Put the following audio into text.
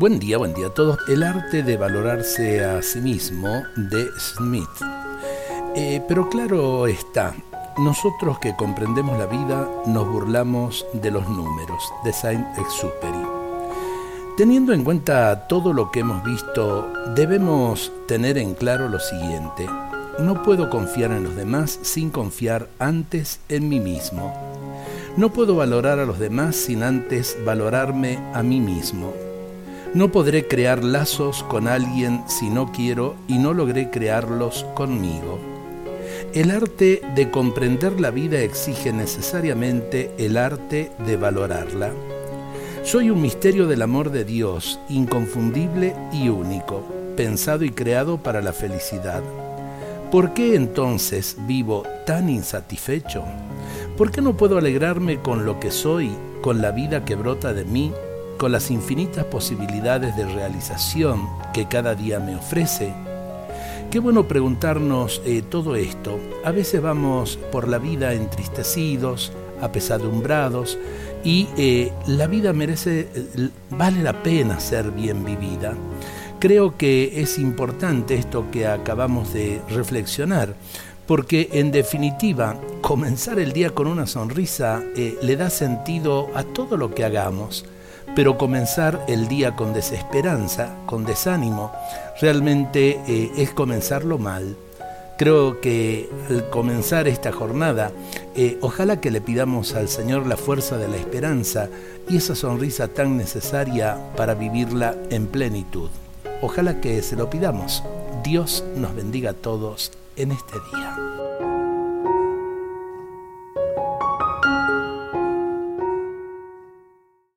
Buen día, buen día a todos. El arte de valorarse a sí mismo de Smith. Eh, pero claro está, nosotros que comprendemos la vida nos burlamos de los números de Saint-Exupéry. Teniendo en cuenta todo lo que hemos visto, debemos tener en claro lo siguiente. No puedo confiar en los demás sin confiar antes en mí mismo. No puedo valorar a los demás sin antes valorarme a mí mismo. No podré crear lazos con alguien si no quiero y no logré crearlos conmigo. El arte de comprender la vida exige necesariamente el arte de valorarla. Soy un misterio del amor de Dios, inconfundible y único, pensado y creado para la felicidad. ¿Por qué entonces vivo tan insatisfecho? ¿Por qué no puedo alegrarme con lo que soy, con la vida que brota de mí con las infinitas posibilidades de realización que cada día me ofrece? Qué bueno preguntarnos eh, todo esto. A veces vamos por la vida entristecidos, apesadumbrados, y eh, la vida merece, eh, vale la pena ser bien vivida. Creo que es importante esto que acabamos de reflexionar, porque en definitiva, comenzar el día con una sonrisa le da sentido a todo lo que hagamos pero comenzar el día con desesperanza, con desánimo, realmente eh, es comenzarlo mal. Creo que al comenzar esta jornada, eh, ojalá que le pidamos al Señor la fuerza de la esperanza y esa sonrisa tan necesaria para vivirla en plenitud. Ojalá que se lo pidamos. Dios nos bendiga a todos en este día.